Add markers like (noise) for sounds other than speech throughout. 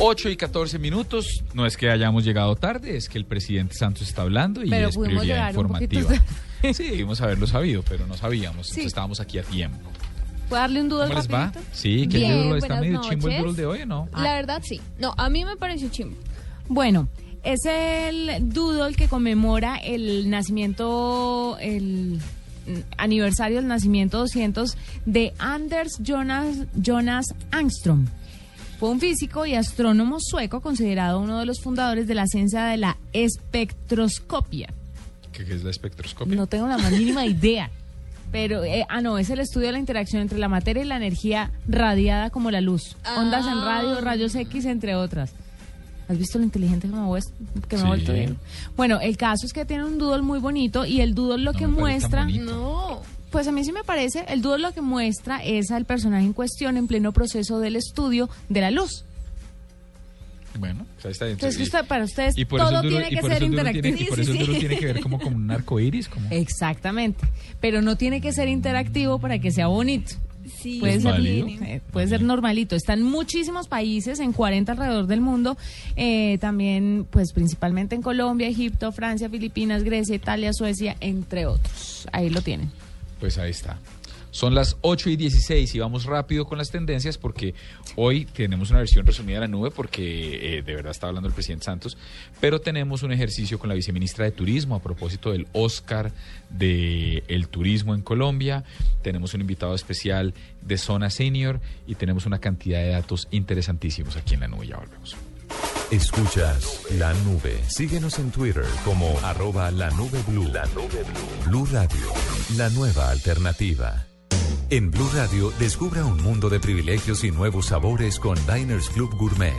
8 y 14 minutos. No es que hayamos llegado tarde, es que el presidente Santos está hablando y Pero es pudimos prioridad llegar un poquito informativa. Sí, debimos haberlo sabido, pero no sabíamos. Sí. Entonces estábamos aquí a tiempo. ¿Puedo darle un doodle ¿Cómo les va? Sí, que Bien, el doodle está medio chimbo el noches. doodle de hoy, ¿o ¿no? La verdad sí. No, a mí me pareció chimbo. Bueno, es el doodle que conmemora el nacimiento, el aniversario del nacimiento 200 de Anders Jonas, Jonas Angstrom. Fue un físico y astrónomo sueco considerado uno de los fundadores de la ciencia de la espectroscopia. ¿Qué, qué es la espectroscopia? No tengo la más mínima idea. Pero, eh, ah, no, es el estudio de la interacción entre la materia y la energía radiada como la luz. Ondas en radio, rayos X, entre otras. ¿Has visto lo inteligente que me, vues- que me Sí. vuelto bien? Bueno, el caso es que tiene un doodle muy bonito y el doodle lo No que muestra... No. Pues a mí sí me parece, el doodle lo que muestra es al personaje en cuestión en pleno proceso del estudio de la luz. Bueno, pues ahí está. Entonces, y- usted- para ustedes y por eso todo tiene y que por ser interactivo. tiene- Y por eso (laughs) tiene que ver como con un arco iris. Como... Exactamente, pero no tiene que ser interactivo para que sea bonito. Sí, Puede ¿Es ser, eh, puede ser normalito. Está en muchísimos países, en 40 alrededor del mundo. eh, también, pues principalmente en Colombia, Egipto, Francia, Filipinas, Grecia, Italia, Suecia, entre otros. Ahí lo tienen. Pues ahí está. Son las 8 y 16 y vamos rápido con las tendencias porque hoy tenemos una versión resumida de la nube porque eh, de verdad está hablando el presidente Santos, pero tenemos un ejercicio con la viceministra de Turismo a propósito del Oscar de el turismo en Colombia. Tenemos un invitado especial de Zona Senior y tenemos una cantidad de datos interesantísimos aquí en la nube. Ya volvemos. Escuchas La Nube. Síguenos en Twitter como arroba la nube blue. La nube blue. Blue Radio, la nueva alternativa. En Blue Radio, descubra un mundo de privilegios y nuevos sabores con Diners Club Gourmet.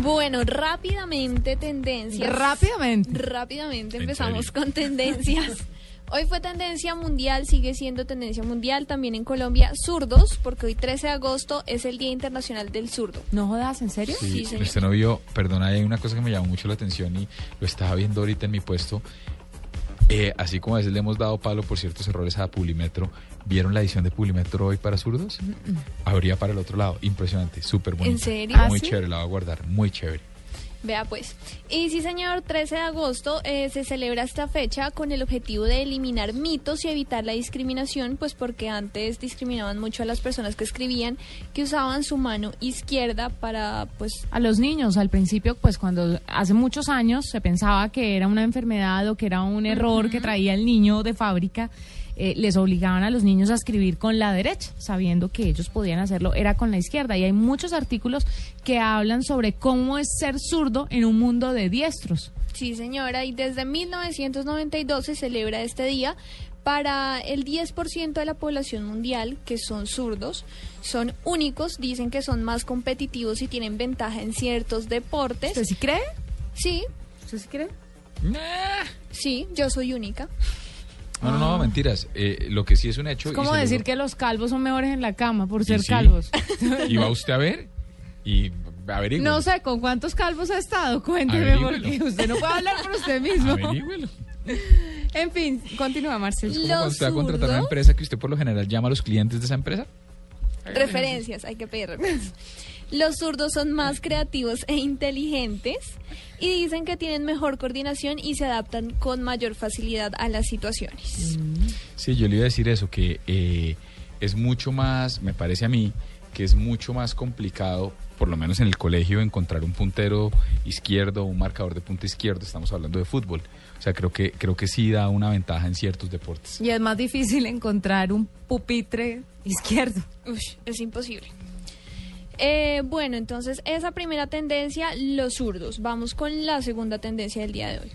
Bueno, rápidamente tendencias. Rápidamente. Rápidamente ¿En empezamos con tendencias. (laughs) Hoy fue tendencia mundial, sigue siendo tendencia mundial también en Colombia, zurdos, porque hoy 13 de agosto es el Día Internacional del Zurdo. ¿No jodas, en serio? Sí, señor. Usted no vio, perdona, hay una cosa que me llamó mucho la atención y lo estaba viendo ahorita en mi puesto. Eh, así como a veces le hemos dado palo por ciertos errores a Publimetro, ¿vieron la edición de Publimetro hoy para zurdos? Habría para el otro lado. Impresionante, súper bonito. ¿En serio? ¿Ah, Muy sí? chévere, la voy a guardar, muy chévere. Vea pues. Y sí, señor, 13 de agosto eh, se celebra esta fecha con el objetivo de eliminar mitos y evitar la discriminación, pues porque antes discriminaban mucho a las personas que escribían, que usaban su mano izquierda para, pues, A los niños, al principio, pues cuando hace muchos años se pensaba que era una enfermedad o que era un error que traía el niño de fábrica, eh, les obligaban a los niños a escribir con la derecha, sabiendo que ellos podían hacerlo, era con la izquierda. Y hay muchos artículos que hablan sobre cómo es ser zurdo en un mundo de diestros. Sí, señora, y desde 1992 se celebra este día para el 10% de la población mundial, que son zurdos, son únicos, dicen que son más competitivos y tienen ventaja en ciertos deportes. ¿Usted sí cree? Sí, ¿Usted sí cree? sí, yo soy única. No, no, no, mentiras. Eh, lo que sí es un hecho. Es como decir que los calvos son mejores en la cama por y ser sí, calvos. (laughs) Y va usted a ver y averigüe. No sé, ¿con cuántos calvos ha estado? Cuénteme, Averígüelo. porque usted no puede hablar por usted mismo. Averígüelo. (laughs) En fin, continúa, Marcel. Como Los cuando usted va a contratar una empresa que usted por lo general llama a los clientes de esa empresa. Referencias, hay que pedir referencias. Los zurdos son más creativos e inteligentes y dicen que tienen mejor coordinación y se adaptan con mayor facilidad a las situaciones. Sí, yo le iba a decir eso, que eh, es mucho más, me parece a mí, que es mucho más complicado, por lo menos en el colegio, encontrar un puntero izquierdo, un marcador de punta izquierdo, estamos hablando de fútbol. O sea, creo que, creo que sí da una ventaja en ciertos deportes. Y es más difícil encontrar un pupitre izquierdo. Ush, es imposible. Eh, bueno, entonces esa primera tendencia, los zurdos. Vamos con la segunda tendencia del día de hoy.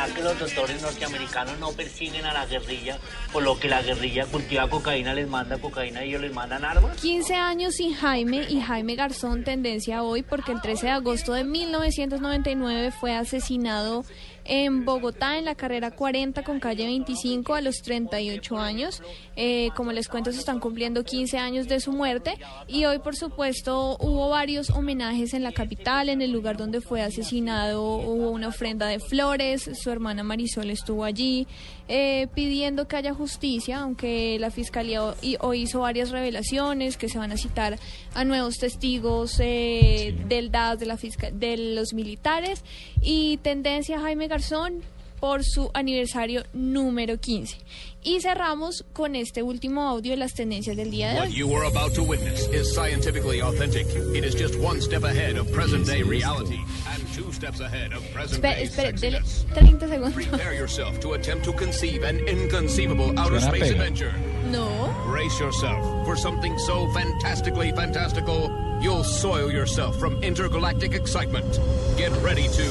¿Será que los doctores norteamericanos no persiguen a la guerrilla por lo que la guerrilla cultiva cocaína, les manda cocaína y ellos les mandan armas? 15 años sin Jaime y Jaime Garzón, tendencia hoy, porque el 13 de agosto de 1999 fue asesinado en Bogotá en la carrera 40 con calle 25 a los 38 años. Eh, como les cuento, se están cumpliendo 15 años de su muerte y hoy, por supuesto, hubo varios homenajes en la capital, en el lugar donde fue asesinado hubo una ofrenda de flores, su hermana Marisol estuvo allí eh, pidiendo que haya justicia, aunque la fiscalía hoy hizo varias revelaciones que se van a citar a nuevos testigos eh, del DAS, de, la fisca- de los militares. Y tendencia Jaime Garzón por su aniversario número 15. Y cerramos con este último audio de las tendencias del día de What hoy. you are about to witness is scientifically authentic. It is just one step ahead of present day reality and two steps ahead of present Espere, day espere, dele sexiness. 30 segundos. Prepare yourself to attempt to conceive an inconceivable outer space adventure. No. Brace yourself for something so fantastically fantastical, you'll soil yourself from intergalactic excitement. Get ready to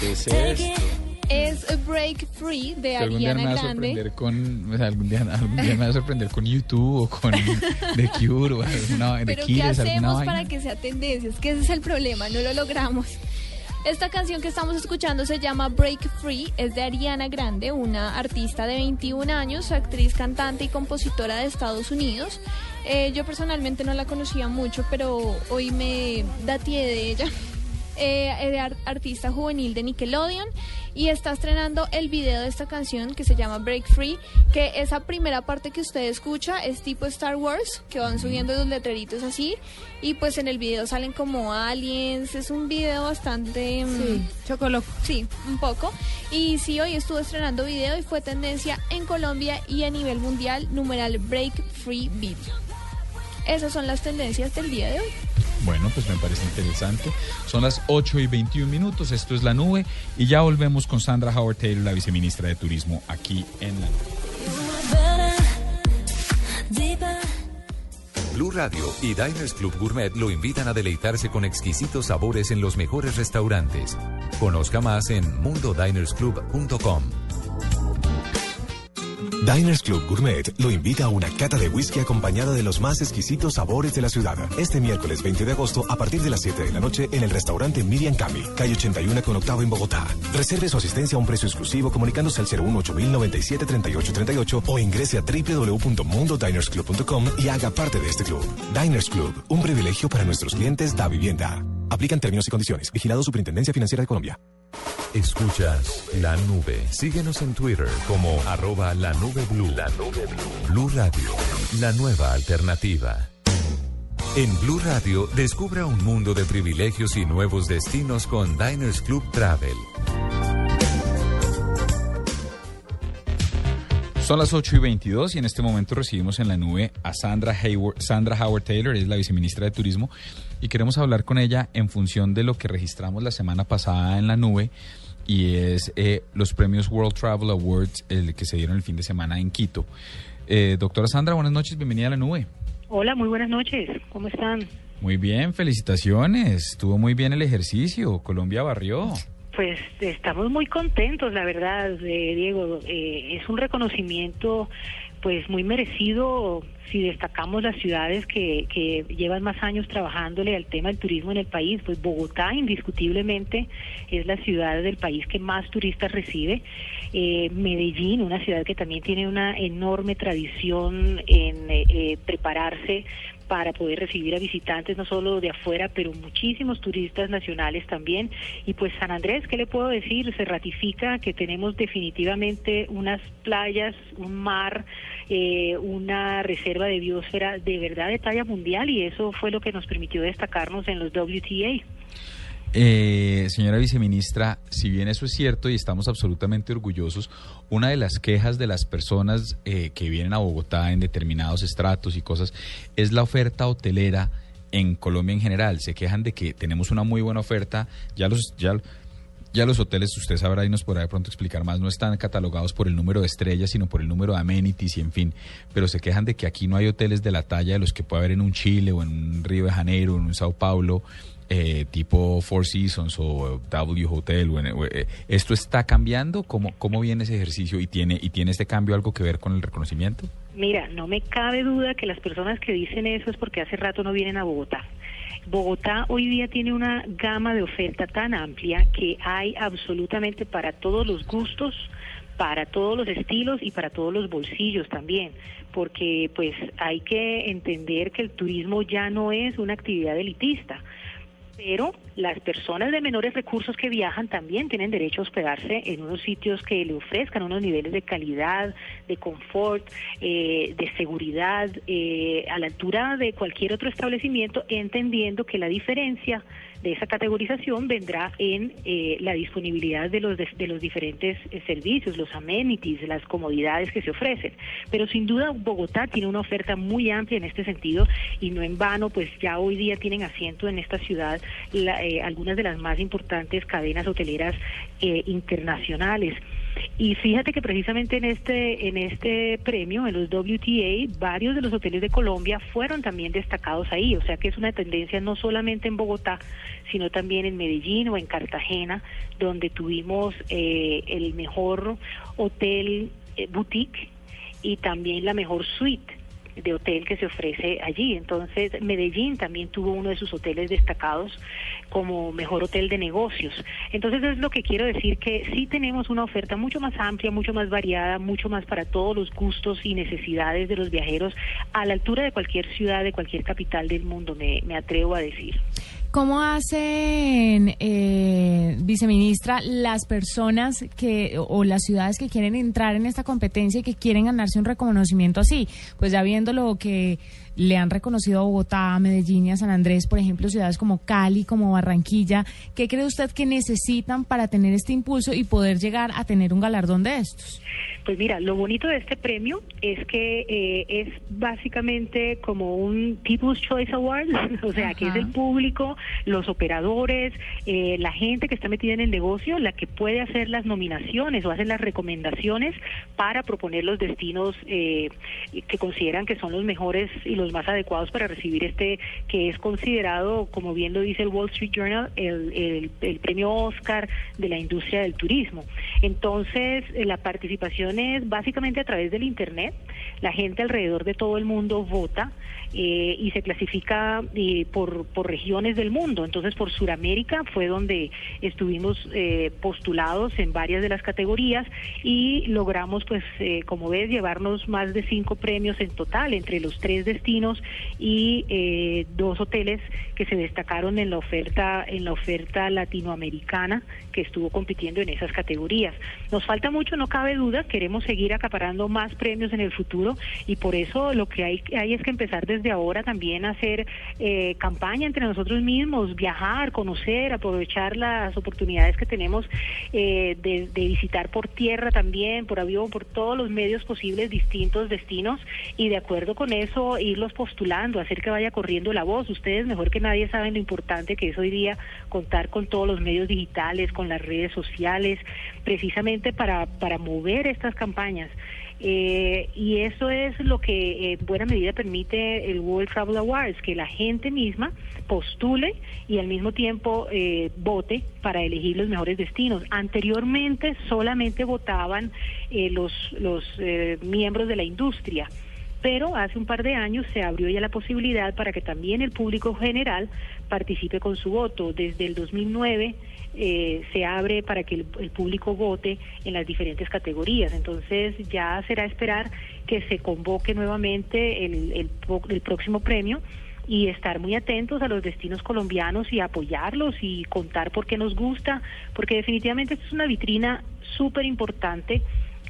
¿Qué es esto? Es Break Free de Que algún día me Ariana va a Grande. sorprender con o sea, algún día, algún día me va a sorprender con YouTube o con The Cure o alguna (laughs) de Pero ¿qué Killers, alguna hacemos vaina. para que sea tendencia? Es que ese es el problema, no lo logramos. Esta canción que estamos escuchando se llama Break Free, es de Ariana Grande, una artista de 21 años, actriz, cantante y compositora de Estados Unidos. Eh, yo personalmente no la conocía mucho, pero hoy me datié de ella. Eh, artista juvenil de Nickelodeon y está estrenando el video de esta canción que se llama Break Free, que esa primera parte que usted escucha es tipo Star Wars, que van subiendo los letreritos así y pues en el video salen como aliens, es un video bastante... mm, Sí, chocoloco. Sí, un poco. Y sí, hoy estuvo estrenando video y fue tendencia en Colombia y a nivel mundial, numeral Break Free Video. Esas son las tendencias del día de hoy. Bueno, pues me parece interesante. Son las 8 y 21 minutos, esto es La Nube y ya volvemos con Sandra Howard Taylor, la viceministra de Turismo, aquí en La Nube. Blue Radio y Diners Club Gourmet lo invitan a deleitarse con exquisitos sabores en los mejores restaurantes. Conozca más en mundodinersclub.com. Diners Club Gourmet lo invita a una cata de whisky acompañada de los más exquisitos sabores de la ciudad. Este miércoles 20 de agosto a partir de las 7 de la noche en el restaurante Miriam Cami, calle 81 con octavo en Bogotá. Reserve su asistencia a un precio exclusivo comunicándose al 018 3838 o ingrese a www.mundodinersclub.com y haga parte de este club. Diners Club, un privilegio para nuestros clientes da vivienda. Aplican términos y condiciones. Vigilado Superintendencia Financiera de Colombia. Escuchas La Nube. Síguenos en Twitter como arroba la nube blue. La nube blue. Blue Radio, la nueva alternativa. En Blue Radio, descubra un mundo de privilegios y nuevos destinos con Diners Club Travel. Son las 8 y 22 y en este momento recibimos en la nube a Sandra, Hayward, Sandra Howard Taylor, es la viceministra de Turismo, y queremos hablar con ella en función de lo que registramos la semana pasada en la nube y es eh, los premios World Travel Awards el que se dieron el fin de semana en Quito. Eh, doctora Sandra, buenas noches, bienvenida a la nube. Hola, muy buenas noches. ¿Cómo están? Muy bien, felicitaciones. Estuvo muy bien el ejercicio. Colombia barrió. Pues estamos muy contentos, la verdad, eh, Diego. Eh, es un reconocimiento pues muy merecido si destacamos las ciudades que, llevan más años trabajándole al tema del turismo en el país, pues Bogotá indiscutiblemente es la ciudad del país que más turistas recibe. Eh, Medellín, una ciudad que también tiene una enorme tradición en eh, eh, prepararse para poder recibir a visitantes no solo de afuera, pero muchísimos turistas nacionales también. Y pues San Andrés, ¿qué le puedo decir? Se ratifica que tenemos definitivamente unas playas, un mar, eh, una reserva de biosfera de verdad de talla mundial y eso fue lo que nos permitió destacarnos en los WTA. Eh, señora viceministra, si bien eso es cierto y estamos absolutamente orgullosos, una de las quejas de las personas eh, que vienen a Bogotá en determinados estratos y cosas es la oferta hotelera en Colombia en general. Se quejan de que tenemos una muy buena oferta, ya los ya ya los hoteles, usted sabrá y nos podrá de pronto explicar más, no están catalogados por el número de estrellas, sino por el número de amenities y en fin. Pero se quejan de que aquí no hay hoteles de la talla de los que puede haber en un Chile o en un Río de Janeiro o en un Sao Paulo, eh, tipo Four Seasons o W Hotel. Eh, ¿Esto está cambiando? ¿Cómo, ¿Cómo viene ese ejercicio y tiene, y tiene este cambio algo que ver con el reconocimiento? Mira, no me cabe duda que las personas que dicen eso es porque hace rato no vienen a Bogotá. Bogotá hoy día tiene una gama de oferta tan amplia que hay absolutamente para todos los gustos, para todos los estilos y para todos los bolsillos también, porque pues hay que entender que el turismo ya no es una actividad elitista pero las personas de menores recursos que viajan también tienen derecho a hospedarse en unos sitios que le ofrezcan unos niveles de calidad, de confort, eh, de seguridad, eh, a la altura de cualquier otro establecimiento, entendiendo que la diferencia de esa categorización vendrá en eh, la disponibilidad de los, de, los diferentes eh, servicios, los amenities, las comodidades que se ofrecen. Pero sin duda Bogotá tiene una oferta muy amplia en este sentido y no en vano, pues ya hoy día tienen asiento en esta ciudad eh, algunas de las más importantes cadenas hoteleras internacionales. Y fíjate que precisamente en este, en este premio, en los WTA, varios de los hoteles de Colombia fueron también destacados ahí. O sea que es una tendencia no solamente en Bogotá, sino también en Medellín o en Cartagena, donde tuvimos eh, el mejor hotel eh, boutique y también la mejor suite de hotel que se ofrece allí. Entonces, Medellín también tuvo uno de sus hoteles destacados como mejor hotel de negocios. Entonces, es lo que quiero decir que sí tenemos una oferta mucho más amplia, mucho más variada, mucho más para todos los gustos y necesidades de los viajeros a la altura de cualquier ciudad, de cualquier capital del mundo, me, me atrevo a decir. ¿Cómo hacen, eh, viceministra, las personas que o las ciudades que quieren entrar en esta competencia y que quieren ganarse un reconocimiento así? Pues ya viendo lo que le han reconocido a Bogotá, a Medellín y a San Andrés, por ejemplo, ciudades como Cali, como Barranquilla, ¿qué cree usted que necesitan para tener este impulso y poder llegar a tener un galardón de estos? Pues mira, lo bonito de este premio es que eh, es básicamente como un People's Choice Award, (laughs) o sea, que es el público, los operadores, eh, la gente que está metida en el negocio, la que puede hacer las nominaciones o hacer las recomendaciones para proponer los destinos eh, que consideran que son los mejores y los más adecuados para recibir este, que es considerado, como bien lo dice el Wall Street Journal, el, el premio Oscar de la industria del turismo. Entonces, la participación es básicamente a través del Internet. La gente alrededor de todo el mundo vota eh, y se clasifica eh, por, por regiones del mundo. Entonces, por Sudamérica fue donde estuvimos eh, postulados en varias de las categorías y logramos, pues, como ves, llevarnos más de cinco premios en total entre los tres destinos y dos hoteles que se destacaron en la oferta en la oferta latinoamericana que estuvo compitiendo en esas categorías. Nos falta mucho, no cabe duda, queremos seguir acaparando más premios en el futuro y por eso lo que hay, hay es que empezar desde ahora también a hacer eh, campaña entre nosotros mismos, viajar, conocer, aprovechar las oportunidades que tenemos eh, de, de visitar por tierra también, por avión, por todos los medios posibles, distintos destinos y de acuerdo con eso irlos postulando, hacer que vaya corriendo la voz. Ustedes mejor que nadie saben lo importante que es hoy día contar con todos los medios digitales, con las redes sociales, precisamente para, para mover estas campañas. Eh, y eso es lo que en buena medida permite el World Travel Awards, que la gente misma postule y al mismo tiempo eh, vote para elegir los mejores destinos. Anteriormente solamente votaban eh, los, los miembros de la industria pero hace un par de años se abrió ya la posibilidad para que también el público general participe con su voto. Desde el 2009 eh, se abre para que el, el, público vote en las diferentes categorías. Entonces ya será esperar que se convoque nuevamente el, el, el próximo premio y estar muy atentos a los destinos colombianos y apoyarlos y contar por qué nos gusta, porque definitivamente es una vitrina súper importante.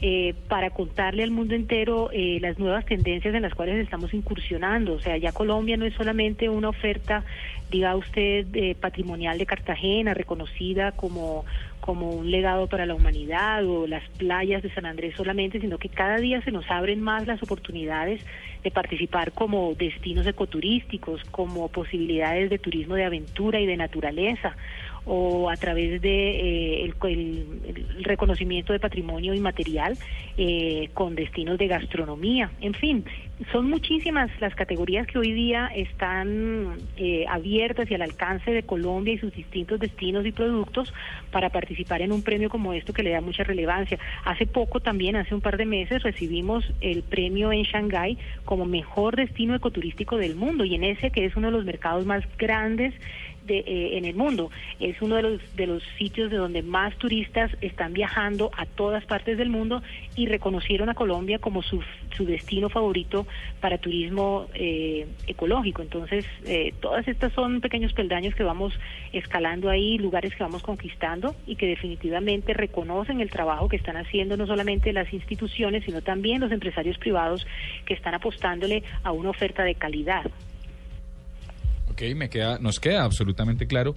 Eh, para contarle al mundo entero eh, las nuevas tendencias en las cuales estamos incursionando. O sea, ya Colombia no es solamente una oferta, diga usted, eh, patrimonial de Cartagena, reconocida como, como un legado para la humanidad o las playas de San Andrés solamente, sino que cada día se nos abren más las oportunidades de participar como destinos ecoturísticos, como posibilidades de turismo de aventura y de naturaleza o a través de eh, el, el, el, reconocimiento de patrimonio inmaterial eh, con destinos de gastronomía. En fin, son muchísimas las categorías que hoy día están eh, abiertas y al alcance de Colombia y sus distintos destinos y productos para participar en un premio como esto que le da mucha relevancia. Hace poco también, hace un par de meses, recibimos el premio en Shanghái como mejor destino ecoturístico del mundo y en ese que es uno de los mercados más grandes de, eh, en el mundo. Es uno de los, de los sitios de donde más turistas están viajando a todas partes del mundo y reconocieron a Colombia como su, su destino favorito para turismo eh, ecológico. Entonces, eh, todas estas son pequeños peldaños que vamos escalando ahí, lugares que vamos conquistando y que definitivamente reconocen el trabajo que están haciendo no solamente las instituciones, sino también los empresarios privados que están apostándole a una oferta de calidad. Ok, me queda, nos queda absolutamente claro.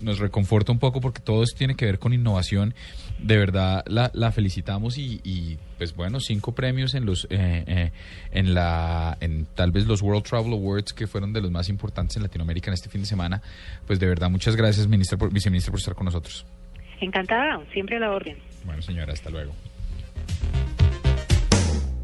Nos reconforta un poco porque todo esto tiene que ver con innovación. De verdad, la, la felicitamos y, y, pues bueno, cinco premios en los, eh, eh, en la, en tal vez los World Travel Awards que fueron de los más importantes en Latinoamérica en este fin de semana. Pues de verdad, muchas gracias, ministra, por, viceministra, por estar con nosotros. Encantada, siempre a la orden. Bueno, señora, hasta luego.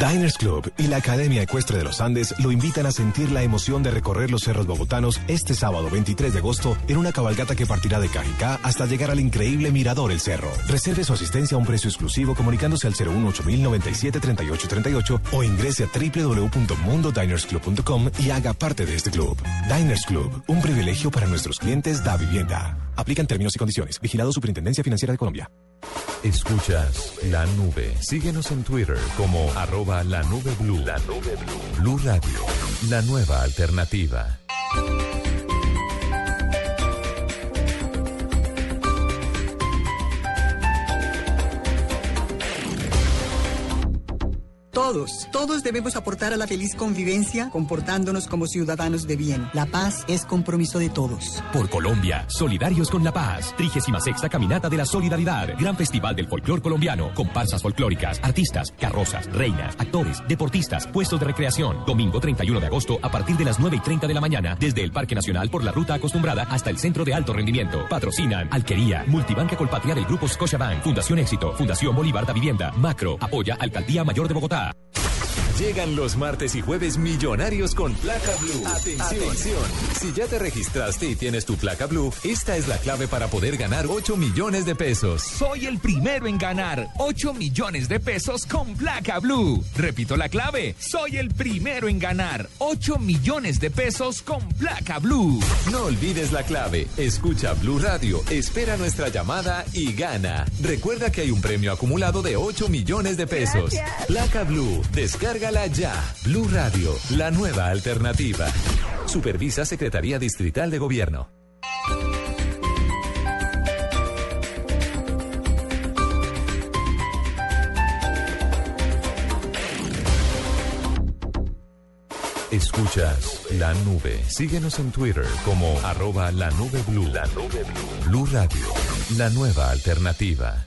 Diners Club y la Academia Ecuestre de los Andes lo invitan a sentir la emoción de recorrer los cerros bogotanos este sábado 23 de agosto en una cabalgata que partirá de Cajicá hasta llegar al increíble Mirador El Cerro. Reserve su asistencia a un precio exclusivo comunicándose al 018-097-3838 o ingrese a www.mundodinersclub.com y haga parte de este club. Diners Club, un privilegio para nuestros clientes da vivienda. Aplican términos y condiciones. Vigilado Superintendencia Financiera de Colombia. Escuchas la nube. Síguenos en Twitter como arroba la nube blue. La nube blue. Blue Radio, la nueva alternativa. Todos, todos debemos aportar a la feliz convivencia comportándonos como ciudadanos de bien. La paz es compromiso de todos. Por Colombia, solidarios con la paz. 36 Caminata de la Solidaridad. Gran Festival del Folclor Colombiano. Comparsas folclóricas, artistas, carrozas, reinas, actores, deportistas, puestos de recreación. Domingo 31 de agosto a partir de las 9 y 30 de la mañana. Desde el Parque Nacional por la ruta acostumbrada hasta el Centro de Alto Rendimiento. Patrocinan Alquería, Multibanca Colpatria del Grupo Scotiabank, Fundación Éxito, Fundación Bolívar da Vivienda, Macro, apoya Alcaldía Mayor de Bogotá. Llegan los martes y jueves millonarios con placa blue. Atención. Atención. Si ya te registraste y tienes tu placa blue, esta es la clave para poder ganar 8 millones de pesos. Soy el primero en ganar 8 millones de pesos con placa blue. Repito la clave. Soy el primero en ganar 8 millones de pesos con placa blue. No olvides la clave. Escucha Blue Radio, espera nuestra llamada y gana. Recuerda que hay un premio acumulado de 8 millones de pesos. Gracias. Placa Blue, descárgala ya. Blue Radio, la nueva alternativa. Supervisa Secretaría Distrital de Gobierno. Escuchas la nube. Síguenos en Twitter como arroba la nube blue. La nube. Blue Radio, la nueva alternativa.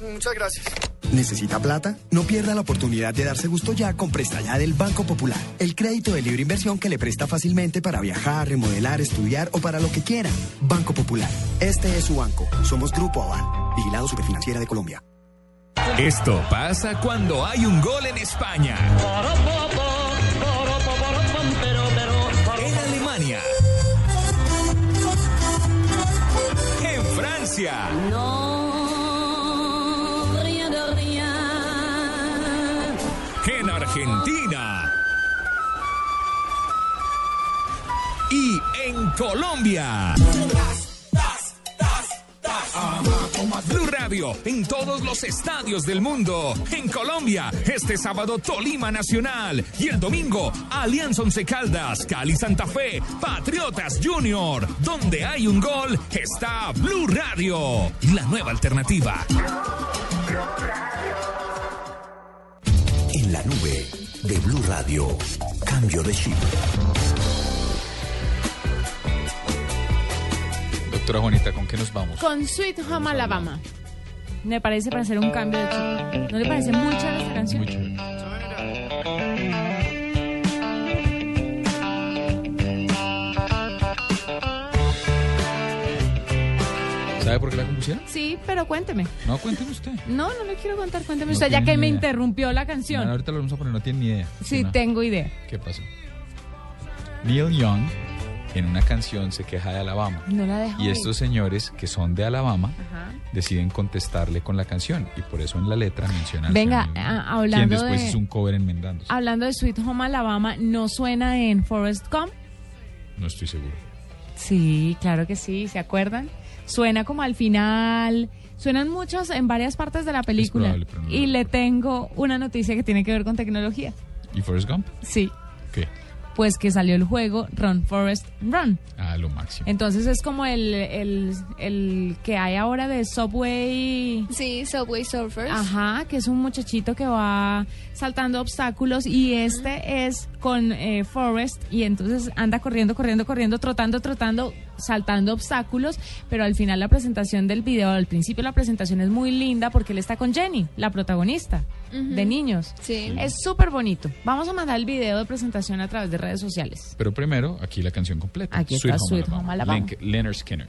Muchas gracias. ¿Necesita plata? No pierda la oportunidad de darse gusto ya con Presta Ya del Banco Popular. El crédito de libre inversión que le presta fácilmente para viajar, remodelar, estudiar o para lo que quiera. Banco Popular. Este es su banco. Somos Grupo Aval. Vigilado Superfinanciera de Colombia. Esto pasa cuando hay un gol en España. En Alemania. En Francia. No, Argentina. Y en Colombia. Blue Radio en todos los estadios del mundo. En Colombia, este sábado Tolima Nacional y el domingo Alianza Once Caldas, Cali Santa Fe, Patriotas Junior. Donde hay un gol está Blue Radio, la nueva alternativa. La nube de Blue Radio, cambio de chip. Doctora Juanita, ¿con qué nos vamos? Con Sweet Home Alabama. Me parece para hacer un cambio de chip. ¿No le parece muy chévere esta canción? ¿Sabe por qué la compusieron? Sí, pero cuénteme. No, cuénteme usted. No, no le quiero contar, cuénteme No usted, ya que me interrumpió la canción. Ahorita lo vamos a poner, no tiene ni idea. Sí, No. tengo idea. ¿Qué pasó? Neil Young en una canción se queja de Alabama. No la Y estos señores que son de Alabama Ajá. deciden contestarle con la canción y por eso en la letra mencionan Venga, señor Neil a- Young, hablando quien después de- hizo un cover enmendándose. Hablando de Sweet Home Alabama, ¿no suena en Forest Gump? No estoy seguro. Sí, claro que sí, ¿se acuerdan? Suena como al final, suenan muchos en varias partes de la película. probable, pero no y le tengo una noticia que tiene que ver con tecnología. ¿Y Forrest Gump? Sí, ¿Qué? pues que salió el juego Run Forest Run. Ah, lo máximo. Entonces es como el, el, el que hay ahora de Subway. Sí, Subway Surfers. Ajá, que es un muchachito que va saltando obstáculos y este es con eh, Forrest y entonces anda corriendo, corriendo, corriendo, trotando, trotando, saltando obstáculos, pero al final la presentación del video, al principio la presentación es muy linda porque él está con Jenny, la protagonista de niños. Sí. Es súper bonito. Vamos a mandar el video de presentación a través de redes sociales. Pero primero, aquí la canción completa. Aquí está Sweet Home Alabama. Link- Leonard Skinner.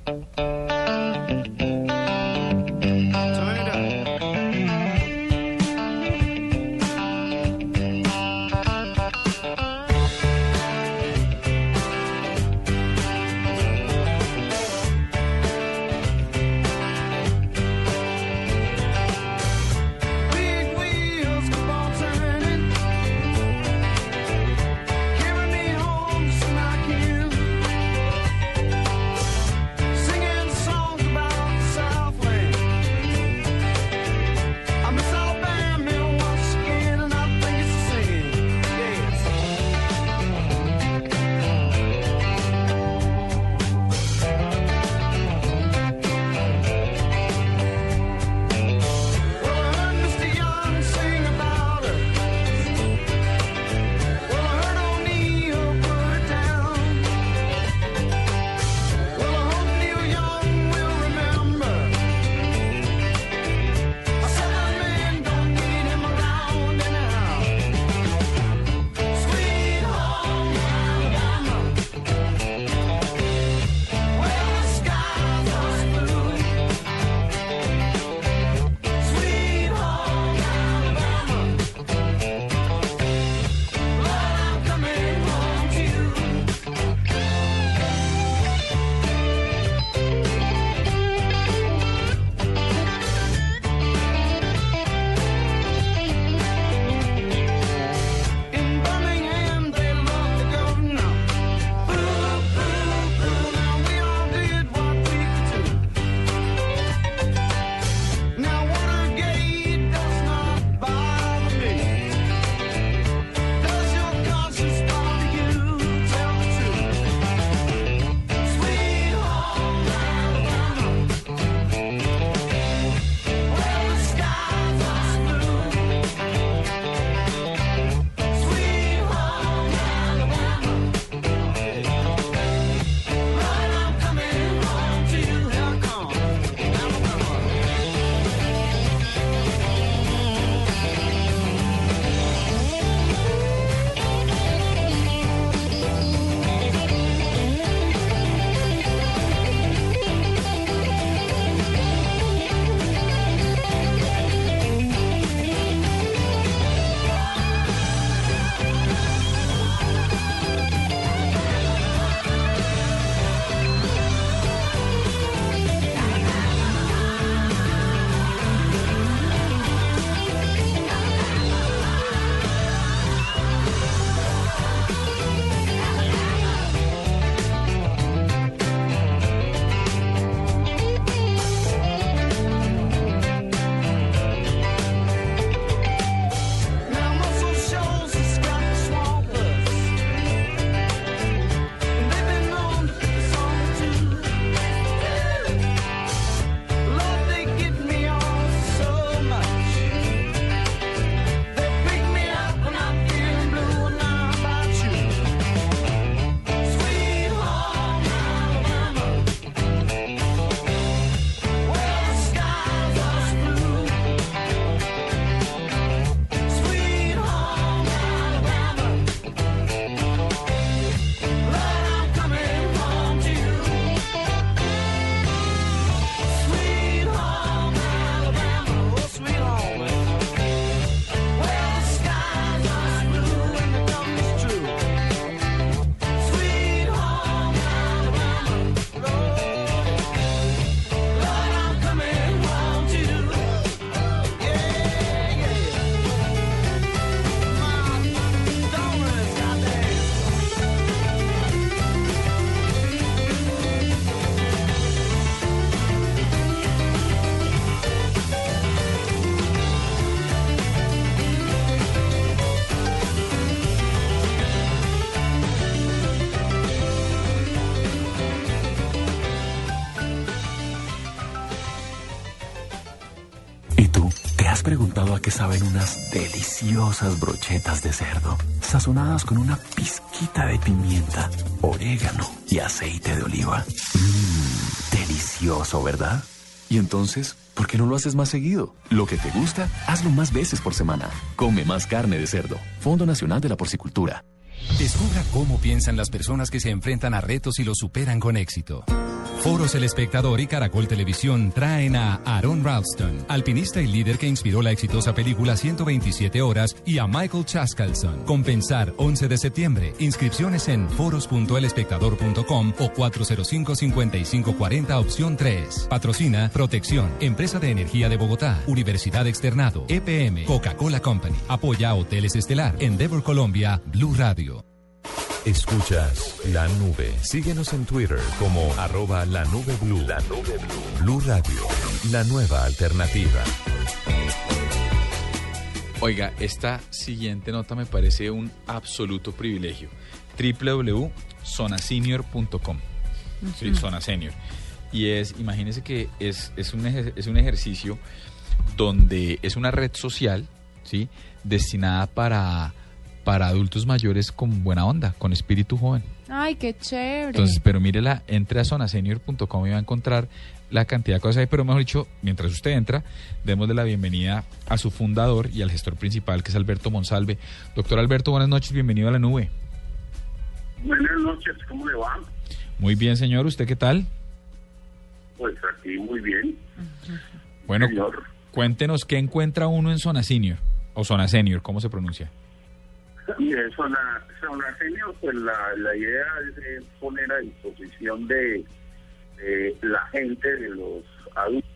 Saben unas deliciosas brochetas de cerdo, sazonadas con una pizquita de pimienta, orégano y aceite de oliva? Mmm, delicioso, ¿verdad? Y entonces, ¿por qué no lo haces más seguido? Lo que te gusta, hazlo más veces por semana. Come más carne de cerdo. Fondo Nacional de la Porcicultura. Descubra cómo piensan las personas que se enfrentan a retos y los superan con éxito. Foros El Espectador y Caracol Televisión traen a Aaron Ralston, alpinista y líder que inspiró la exitosa película 127 horas, y a Michael Chaskalson. Compensar 11 de septiembre. Inscripciones en foros.elespectador.com o 405-5540 opción 3. Patrocina Protección, Empresa de Energía de Bogotá, Universidad Externado, EPM, Coca-Cola Company. Apoya Hoteles Estelar, Endeavor Colombia, Blue Radio. Escuchas la nube. Síguenos en Twitter como arroba la nube blue. La nube blue. Blue Radio, la nueva alternativa. Oiga, esta siguiente nota me parece un absoluto privilegio. www.zonasenior.com. Sí, Ujú. Zona Senior. Y es, imagínense que es, es, un, es un ejercicio donde es una red social, ¿sí? Destinada para, para adultos mayores con buena onda, con espíritu joven. Ay, qué chévere. Entonces, pero mírela, entre a zonasenior.com y va a encontrar la cantidad de cosas ahí, pero mejor dicho, mientras usted entra, démosle la bienvenida a su fundador y al gestor principal, que es Alberto Monsalve. Doctor Alberto, buenas noches, bienvenido a la nube. Buenas noches, ¿cómo le va? Muy bien, señor, ¿usted qué tal? Pues aquí muy bien. Bueno, cuéntenos qué encuentra uno en Zona Senior, o Zona Senior, ¿cómo se pronuncia? Y de zona, zona senior, pues la, la idea es poner a disposición de, de la gente, de los adultos.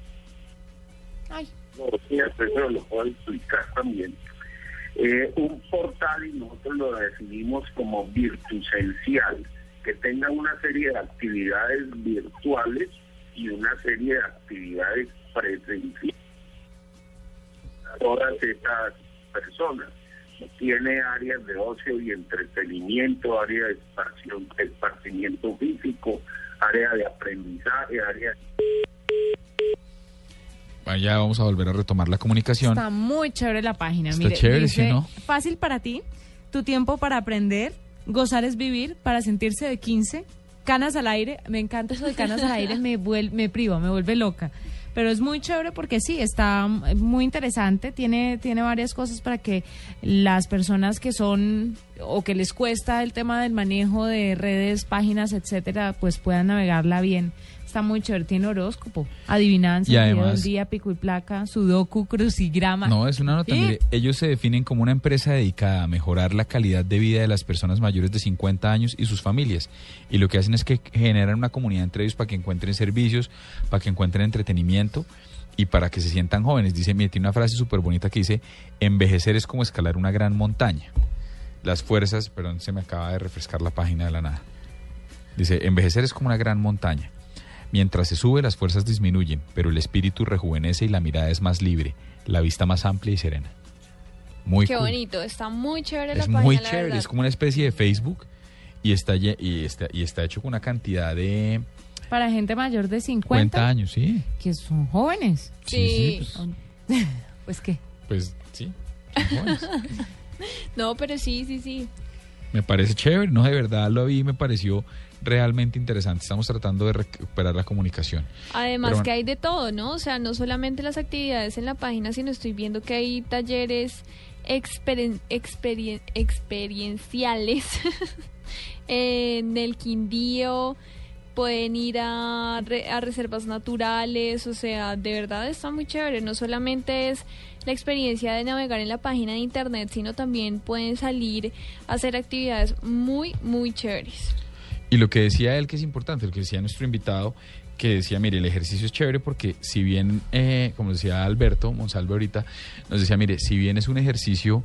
Ay. No, sí, eso lo puedo explicar también. Eh, un portal y nosotros lo definimos como virtusencial, que tenga una serie de actividades virtuales y una serie de actividades presenciales. Todas estas personas tiene áreas de ocio y entretenimiento, área de esparción- esparcimiento físico, área de aprendizaje, área Vaya, vamos a volver a retomar la comunicación. Está muy chévere la página. Está Mire, chévere, dice, ¿sí no? Fácil para ti, tu tiempo para aprender, gozar es vivir, para sentirse de 15, canas al aire. Me encanta eso de canas al aire, (laughs) me, vuel- me priva, me vuelve loca. Pero es muy chévere porque sí, está muy interesante, tiene, tiene varias cosas para que las personas que son o que les cuesta el tema del manejo de redes, páginas, etcétera, pues puedan navegarla bien. Está muy chévere, tiene horóscopo, adivinanza, Y además- día, pico y placa, sudoku, crucigrama. No, es una nota. ¿Sí? Mire, ellos se definen como una empresa dedicada a mejorar la calidad de vida de las personas mayores de 50 años y sus familias. Y lo que hacen es que generan una comunidad entre ellos para que encuentren servicios, para que encuentren entretenimiento y para que se sientan jóvenes. Dice, mire, tiene una frase súper bonita que dice, envejecer es como escalar una gran montaña. Las fuerzas, perdón, se me acaba de refrescar la página de la nada. Dice, envejecer es como una gran montaña. Mientras se sube, las fuerzas disminuyen, pero el espíritu rejuvenece y la mirada es más libre, la vista más amplia y serena. Muy Qué cool. bonito, está muy chévere Es la página. muy la chévere, verdad. es como una especie de Facebook y está, y está, y está hecho con una cantidad de Para gente mayor de 50, 50 años, sí. que son jóvenes. Sí. (laughs) pues qué. Pues sí, son jóvenes. (laughs) no, pero sí, sí, sí. me parece chévere, no, de verdad lo vi y me pareció realmente interesante. Estamos tratando de recuperar la comunicación. Además bueno. que hay de todo, ¿no? O sea, no solamente las actividades en la página, sino estoy viendo que hay talleres experien- experien- experienciales (laughs) en el Quindío, pueden ir a, re- a reservas naturales, o sea, de verdad está muy chévere. No solamente es la experiencia de navegar en la página de internet, sino también pueden salir a hacer actividades muy, muy chéveres. Y lo que decía él que es importante, lo que decía nuestro invitado, que decía, mire, el ejercicio es chévere porque si bien, eh, como decía Alberto Monsalve ahorita, nos decía, mire, si bien es un ejercicio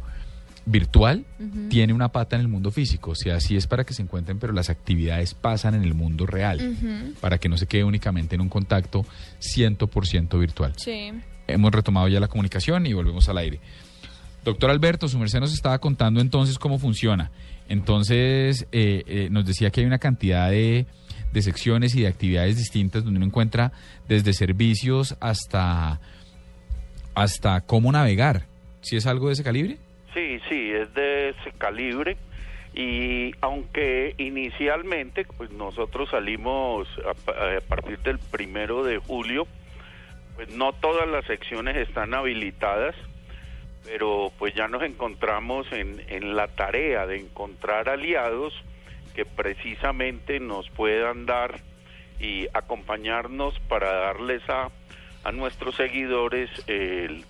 virtual, tiene una pata en el mundo físico, o sea, sí es para que se encuentren, pero las actividades pasan en el mundo real, para que no se quede únicamente en un contacto 100% virtual. Sí. Hemos retomado ya la comunicación y volvemos al aire. Doctor Alberto, su merced nos estaba contando entonces cómo funciona. Entonces, eh, eh, nos decía que hay una cantidad de, de secciones y de actividades distintas donde uno encuentra desde servicios hasta hasta cómo navegar. ¿Si es algo de ese calibre? Sí, sí, es de ese calibre. Y aunque inicialmente, pues nosotros salimos a, a partir del primero de julio, pues no todas las secciones están habilitadas, pero pues ya nos encontramos en, en la tarea de encontrar aliados que precisamente nos puedan dar y acompañarnos para darles a, a nuestros seguidores el-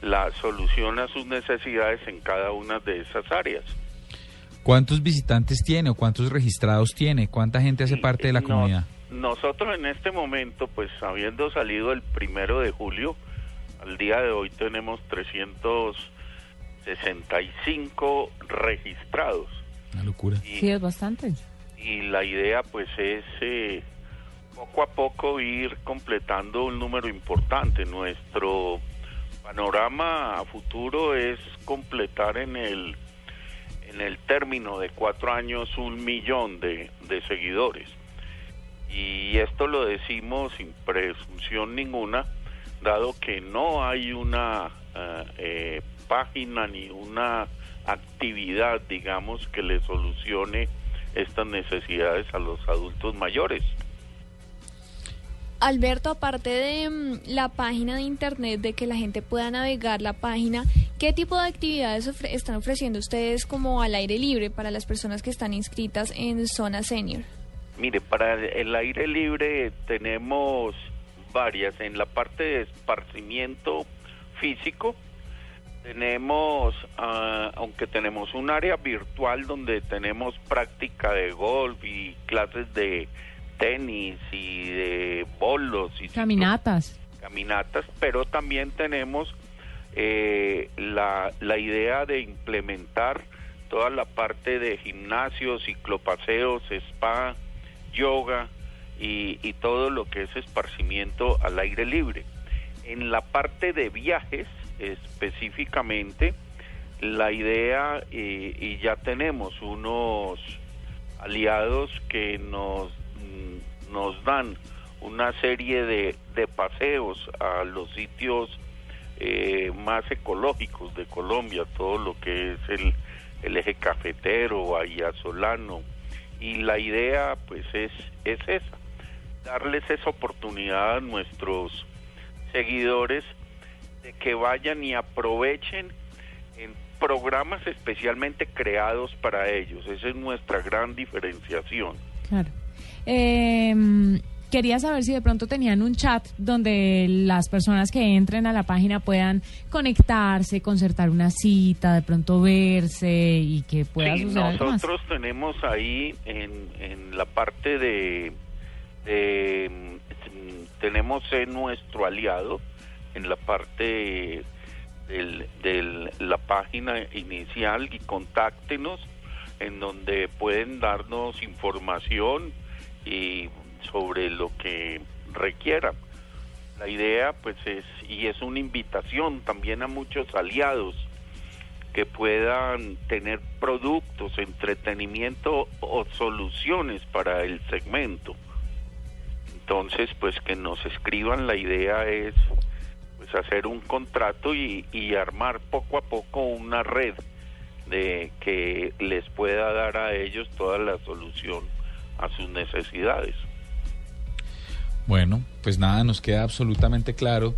la solución a sus necesidades en cada una de esas áreas. ¿Cuántos visitantes tiene o cuántos registrados tiene? ¿Cuánta gente hace parte de la No- comunidad? nosotros en este momento, pues habiendo salido el primero de julio, al día de hoy tenemos 365 registrados. Una locura. Sí, es bastante. y la idea pues es eh, poco a poco ir completando un número importante. Nuestro panorama a futuro es completar en el en el término de cuatro años un millón de, de seguidores. Y esto lo decimos sin presunción ninguna, dado que no hay una eh, eh, página ni una actividad, digamos, que le solucione estas necesidades a los adultos mayores. Alberto, aparte de mm, la página de internet, de que la gente pueda navegar la página, ¿qué tipo de actividades ofre- están ofreciendo ustedes como al aire libre para las personas que están inscritas en Zona Senior? Mire, para el aire libre tenemos varias. En la parte de esparcimiento físico tenemos, ah, aunque tenemos un área virtual donde tenemos práctica de golf y clases de tenis y de bolos y Caminatas. caminatas, pero también tenemos eh, la, la idea de implementar toda la parte de gimnasios, ciclopaseos, spa, yoga y, y todo lo que es esparcimiento al aire libre. En la parte de viajes, específicamente, la idea, eh, y ya tenemos unos aliados que nos, mm, nos dan una serie de, de paseos a los sitios eh, más ecológicos de Colombia, todo lo que es el, el eje cafetero, Bahía Solano, y la idea pues es, es esa, darles esa oportunidad a nuestros seguidores de que vayan y aprovechen en programas especialmente creados para ellos. Esa es nuestra gran diferenciación. Claro. Eh, quería saber si de pronto tenían un chat donde las personas que entren a la página puedan conectarse, concertar una cita, de pronto verse y que pueda Sí, suceder algo más. nosotros tenemos ahí en, en la parte de, de, mm, tenemos en nuestro aliado en la parte del- la página inicial y contáctenos en donde pueden darnos información y sobre lo que requieran. La idea pues es y es una invitación también a muchos aliados que puedan tener productos, entretenimiento o soluciones para el segmento. Entonces, pues que nos escriban, la idea es pues hacer un contrato y, armar poco a poco una red de que les pueda dar a ellos toda la solución a sus necesidades. Bueno, pues nada, nos queda absolutamente claro.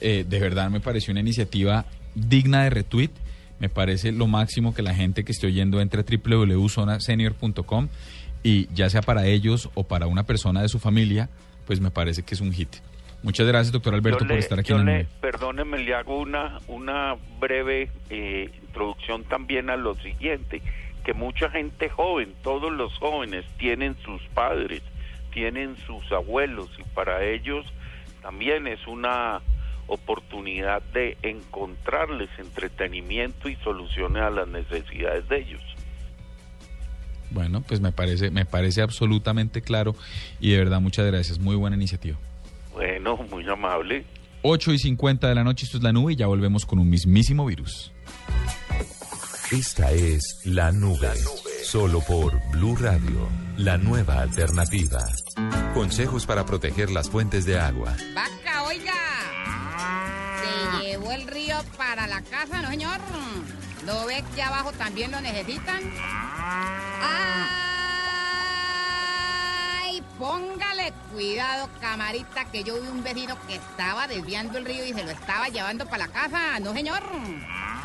Eh, de verdad me pareció una iniciativa digna de retweet. Me parece lo máximo que la gente que esté oyendo entre www.zonasenior.com y ya sea para ellos o para una persona de su familia, pues me parece que es un hit. Muchas gracias, doctor Alberto, por estar aquí yo en le-. Perdóneme, le hago una, una breve eh, introducción también a lo siguiente, que mucha gente joven, todos los jóvenes tienen sus padres, tienen sus abuelos y para ellos también es una oportunidad de encontrarles entretenimiento y soluciones a las necesidades de ellos. Bueno, pues me parece, me parece absolutamente claro y de verdad muchas gracias. Muy buena iniciativa. Bueno, muy amable. 8 y 50 de la noche, esto es la nube y ya volvemos con un mismísimo virus. Esta es La Nube. Solo por Blue Radio, la nueva alternativa. Consejos para proteger las fuentes de agua. Vaca, oiga. Se llevó el río para la casa, ¿no, señor? ¿No ve que abajo también lo necesitan? ¡Ay! Póngale cuidado, camarita, que yo vi un vecino que estaba desviando el río y se lo estaba llevando para la casa, ¿no, señor?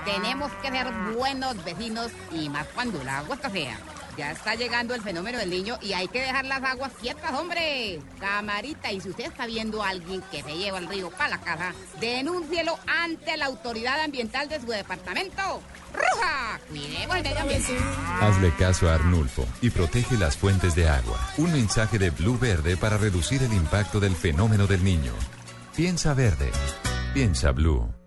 Tenemos que ser buenos vecinos y más cuando el agua está fea. Ya está llegando el fenómeno del niño y hay que dejar las aguas quietas, hombre. Camarita, y si usted está viendo a alguien que se lleva el río para la casa, denúncielo ante la autoridad ambiental de su departamento. ¡Ruja! Cuidemos el medio ambiente. Hazle caso a Arnulfo y protege las fuentes de agua. Un mensaje de Blue Verde para reducir el impacto del fenómeno del niño. Piensa verde. Piensa Blue.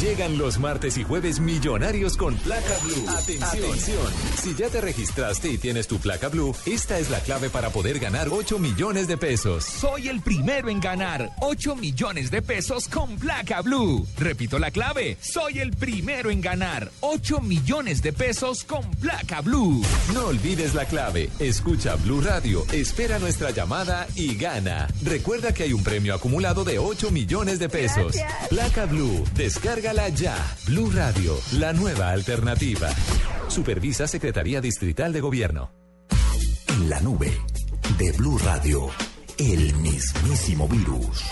Llegan los martes y jueves millonarios con placa blue. Atención. Si ya te registraste y tienes tu placa blue, esta es la clave para poder ganar 8 millones de pesos. Soy el primero en ganar 8 millones de pesos con placa blue. Repito la clave. Soy el primero en ganar 8 millones de pesos con placa blue. No olvides la clave. Escucha Blue Radio, espera nuestra llamada y gana. Recuerda que hay un premio acumulado de 8 millones de pesos. Placa Blue, descárgala ya. Blue Radio, la nueva alternativa. Supervisa Secretaría Distrital de Gobierno. En la nube de Blue Radio, el mismísimo virus.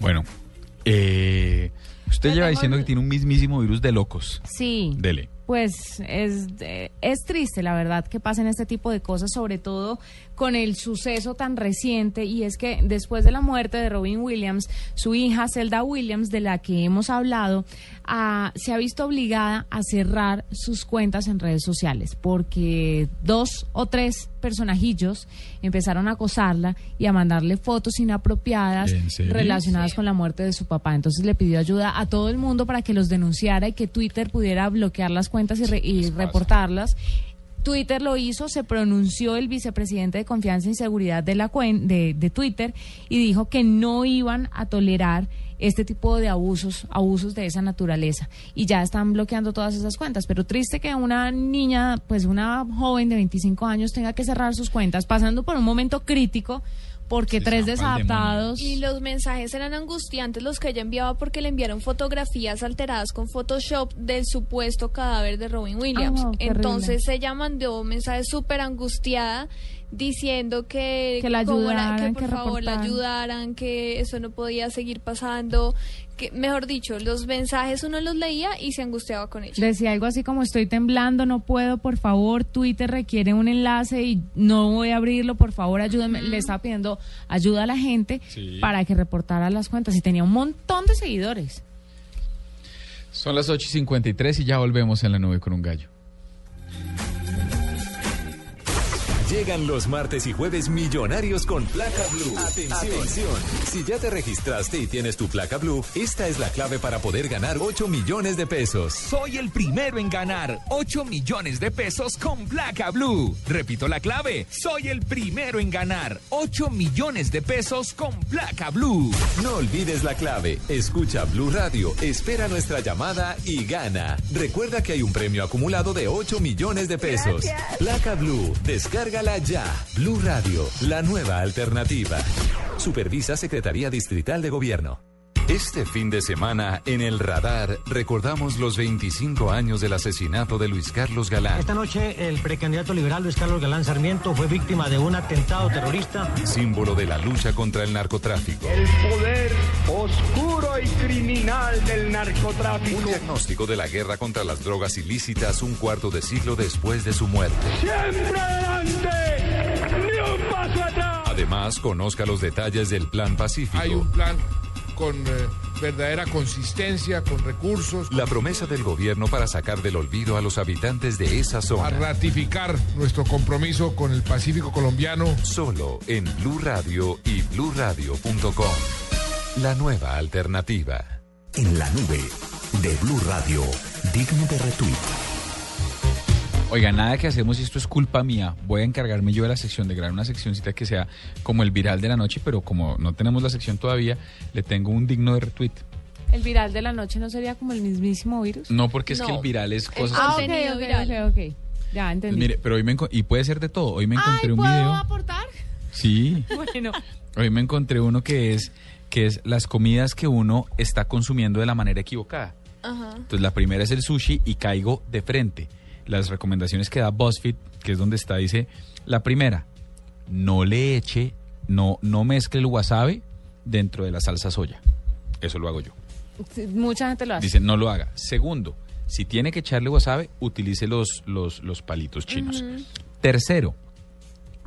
Bueno, eh, usted lleva diciendo que tiene un mismísimo virus de locos. Sí. Dele. Pues es, eh, es triste, la verdad, que pasen este tipo de cosas, sobre todo con el suceso tan reciente, y es que después de la muerte de Robin Williams, su hija Zelda Williams, de la que hemos hablado, ah, se ha visto obligada a cerrar sus cuentas en redes sociales, porque dos o tres personajillos empezaron a acosarla y a mandarle fotos inapropiadas relacionadas con la muerte de su papá. Entonces le pidió ayuda a todo el mundo para que los denunciara y que Twitter pudiera bloquear las cuentas y, re- y reportarlas. Twitter lo hizo, se pronunció el vicepresidente de Confianza y Seguridad de, la cuen- de, de Twitter y dijo que no iban a tolerar este tipo de abusos, abusos de esa naturaleza. Y ya están bloqueando todas esas cuentas. Pero triste que una niña, pues una joven de 25 años tenga que cerrar sus cuentas, pasando por un momento crítico porque tres desadaptados... Y los mensajes eran angustiantes los que ella enviaba porque le enviaron fotografías alteradas con Photoshop del supuesto cadáver de Robin Williams. Ah, Entonces ella mandó un mensaje súper angustiada diciendo que, Que la ayudaran, que por que favor la ayudaran, que eso no podía seguir pasando, que mejor dicho, los mensajes uno los leía y se angustiaba con ellos. Decía algo así como estoy temblando, no puedo, por favor, Twitter requiere un enlace y no voy a abrirlo, por favor, ayúdame. Le estaba pidiendo ayuda a la gente Sí. para que reportara las cuentas y tenía un montón de seguidores. Son las 8 y 53 y ya volvemos en la nube con un gallo. Llegan los martes y jueves millonarios con placa blue. Atención. Si ya te registraste y tienes tu placa blue, esta es la clave para poder ganar 8 millones de pesos. Soy el primero en ganar 8 millones de pesos con placa blue. Repito la clave. Soy el primero en ganar 8 millones de pesos con placa blue. No olvides la clave. Escucha Blue Radio, espera nuestra llamada y gana. Recuerda que hay un premio acumulado de 8 millones de pesos. Placa Blue, descárgala ya. Blue Radio, la nueva alternativa. Supervisa Secretaría Distrital de Gobierno. Este fin de semana, en el radar, recordamos los 25 años del asesinato de Luis Carlos Galán. Esta noche el precandidato liberal Luis Carlos Galán Sarmiento fue víctima de un atentado terrorista. Símbolo de la lucha contra el narcotráfico. El poder oscuro y criminal del narcotráfico. Un diagnóstico de la guerra contra las drogas ilícitas un cuarto de siglo después de su muerte. ¡Siempre adelante! Además, conozca los detalles del Plan Pacífico. Hay un plan con eh, verdadera consistencia, con recursos, La promesa del gobierno para sacar del olvido a los habitantes de esa a zona. ratificar nuestro compromiso con el Pacífico colombiano. Solo en Blue Radio y bluradio.com. La nueva alternativa. En la nube de Blue Radio, digno de retweet. Oiga, nada que hacemos y esto es culpa mía. Voy a encargarme yo de la sección, de grabar una seccioncita que sea como el viral de la noche, pero como no tenemos la sección todavía, le tengo un digno de retweet. ¿El viral de la noche no sería como el mismísimo virus? No, porque es que el viral es cosas... Ah, ok, contenido ok, viral. ok, ok. Ya, entendí. Mire, pero hoy me y puede ser de todo. Hoy me encontré Ay, un ¿puedo video. aportar? Sí. (laughs) Bueno, Hoy me encontré uno que es que es las comidas que uno está consumiendo de la manera equivocada. Ajá. Entonces la primera es el sushi y caigo de frente. Las recomendaciones que da BuzzFeed, que es donde está, dice, la primera, no le eche, no, no mezcle el wasabi dentro de la salsa soya. Eso lo hago yo. Sí, Mucha gente lo hace. Dice, no lo haga. Segundo, si tiene que echarle wasabi, utilice los, los, los palitos chinos. Tercero,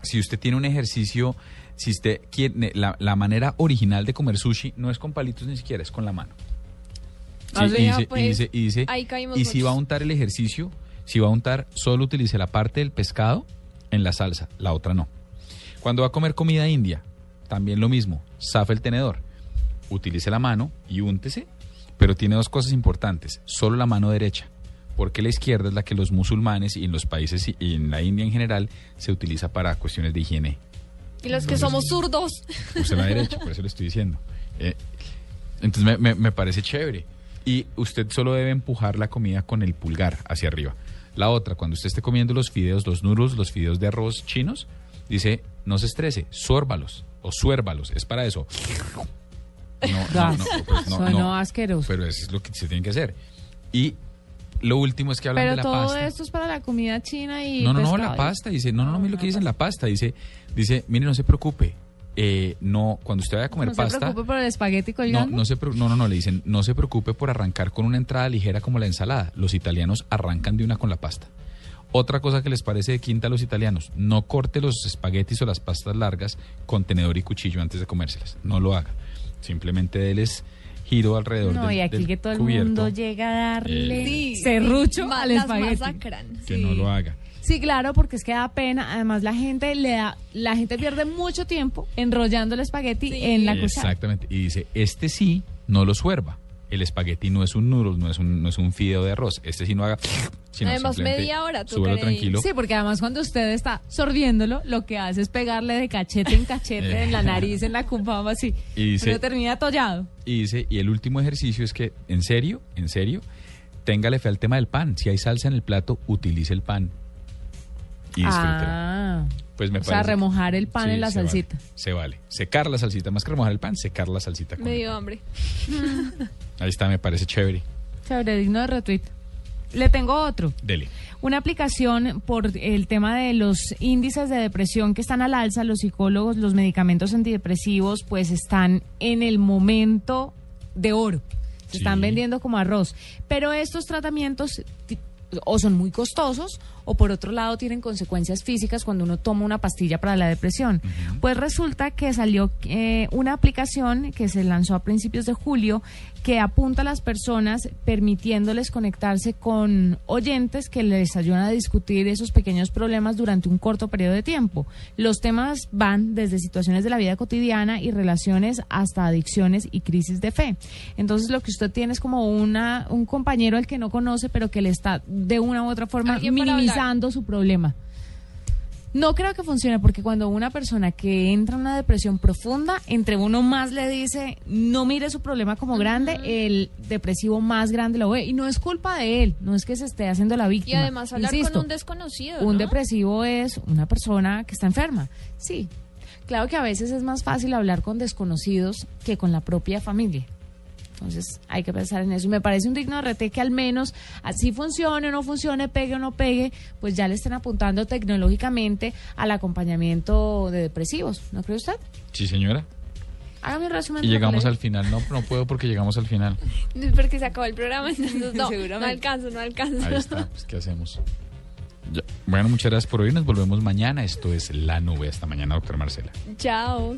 si usted tiene un ejercicio, si usted quiere, la, la manera original de comer sushi no es con palitos ni siquiera, es con la mano. Sí, Ah, y, vea, dice, y pues, dice- y dice- ahí caímos y si va a untar el ejercicio, si va a untar, solo utilice la parte del pescado en la salsa, la otra no. Cuando va a comer comida india, también lo mismo, zafe el tenedor, utilice la mano y úntese, pero tiene dos cosas importantes, solo la mano derecha, porque la izquierda es la que los musulmanes y en los países y en la India en general se utiliza para cuestiones de higiene. Y los que somos zurdos. Use la derecha, por eso le estoy diciendo. Eh, entonces me, me- me parece chévere. Y usted solo debe empujar la comida con el pulgar hacia arriba. La otra, cuando usted esté comiendo los fideos, los noodles, los fideos de arroz chinos, dice, no se estrese, suérvalos o suérvalos. Es para eso. No, no, no, pues no, Sonó no. asqueroso. Pero eso es lo que se tiene que hacer. Y lo último es que hablan Pero de la todo pasta. esto es para la comida china y No, no, no, la pasta. Dice, no, no, no, mire lo que dice en la pasta. Dice, dice, mire, no se preocupe. Eh, no, cuando usted vaya a comer No se pasta. preocupe por el espagueti No, colgando. no, se, pre- no, no, no, le dicen, no se preocupe por arrancar con una entrada ligera como la ensalada. Los italianos arrancan de una con la pasta. Otra cosa que les parece de quinta a los italianos, no corte los espaguetis o las pastas largas con tenedor y cuchillo antes de comérselas. No lo haga. Simplemente déles giro alrededor No, del, y aquí del que todo el cubierto, mundo llega a darle Eh, serrucho al espagueti. que no lo haga. Sí, claro, porque es que da pena. Además, la gente le da, la gente pierde mucho tiempo enrollando el espagueti en la cuchara. Exactamente. Y dice, este sí, no lo suerva. El espagueti no es un noodle, no es un, no es un fideo de arroz. Este sí no haga... Sino Además, media hora tú tranquilo. Sí, porque además cuando usted está sorbiéndolo, lo que hace es pegarle de cachete en cachete, en la nariz, en la cumpama, así. Y dice- termina atollado. Y dice, y el último ejercicio es que, en serio, en serio, téngale fe al tema del pan. Si hay salsa en el plato, utilice el pan. Y disfrútela. Ah. Pues me o sea, remojar el pan Sí, en la se vale, salsita. se vale. Secar la salsita, más que remojar el pan, secar la salsita. con- Me dio hambre. (laughs) Ahí está, me parece chévere. Chévere, digno de retweet. Le tengo otro. Dele. Una aplicación por el tema de los índices de depresión que están al alza, los psicólogos, los medicamentos antidepresivos, pues están en el momento de oro. Se están vendiendo como arroz. Pero estos tratamientos o son muy costosos o por otro lado tienen consecuencias físicas cuando uno toma una pastilla para la depresión. Pues resulta que salió eh, una aplicación que se lanzó a principios de julio que apunta a las personas permitiéndoles conectarse con oyentes que les ayudan a discutir esos pequeños problemas durante un corto periodo de tiempo. Los temas van desde situaciones de la vida cotidiana y relaciones hasta adicciones y crisis de fe. Entonces lo que usted tiene es como una un compañero al que no conoce pero que le está de una u otra forma minimizando su problema. No creo que funcione porque cuando una persona que entra en una depresión profunda, entre uno más le dice, no mire su problema como grande, el depresivo más grande lo ve. Y no es culpa de él, no es que se esté haciendo la Y víctima. además hablar Insisto, con un desconocido. un depresivo es una persona que está enferma. Sí, claro que a veces es más fácil hablar con desconocidos que con la propia familia. Entonces hay que pensar en eso. Y me parece un digno rete que al menos así funcione o no funcione, pegue o no pegue, pues ya le estén apuntando tecnológicamente al acompañamiento de depresivos. ¿No cree usted? Sí, señora. Hágame un resumen. Y llegamos le- al final. No, no puedo porque llegamos al final. (laughs) Porque se acabó el programa, entonces no, no alcanzo, no alcanzo. Ahí está, pues ¿qué hacemos? Ya. Bueno, muchas gracias por hoy. Nos volvemos mañana. Esto es La Nube. Hasta mañana, doctora Marcela. Chao.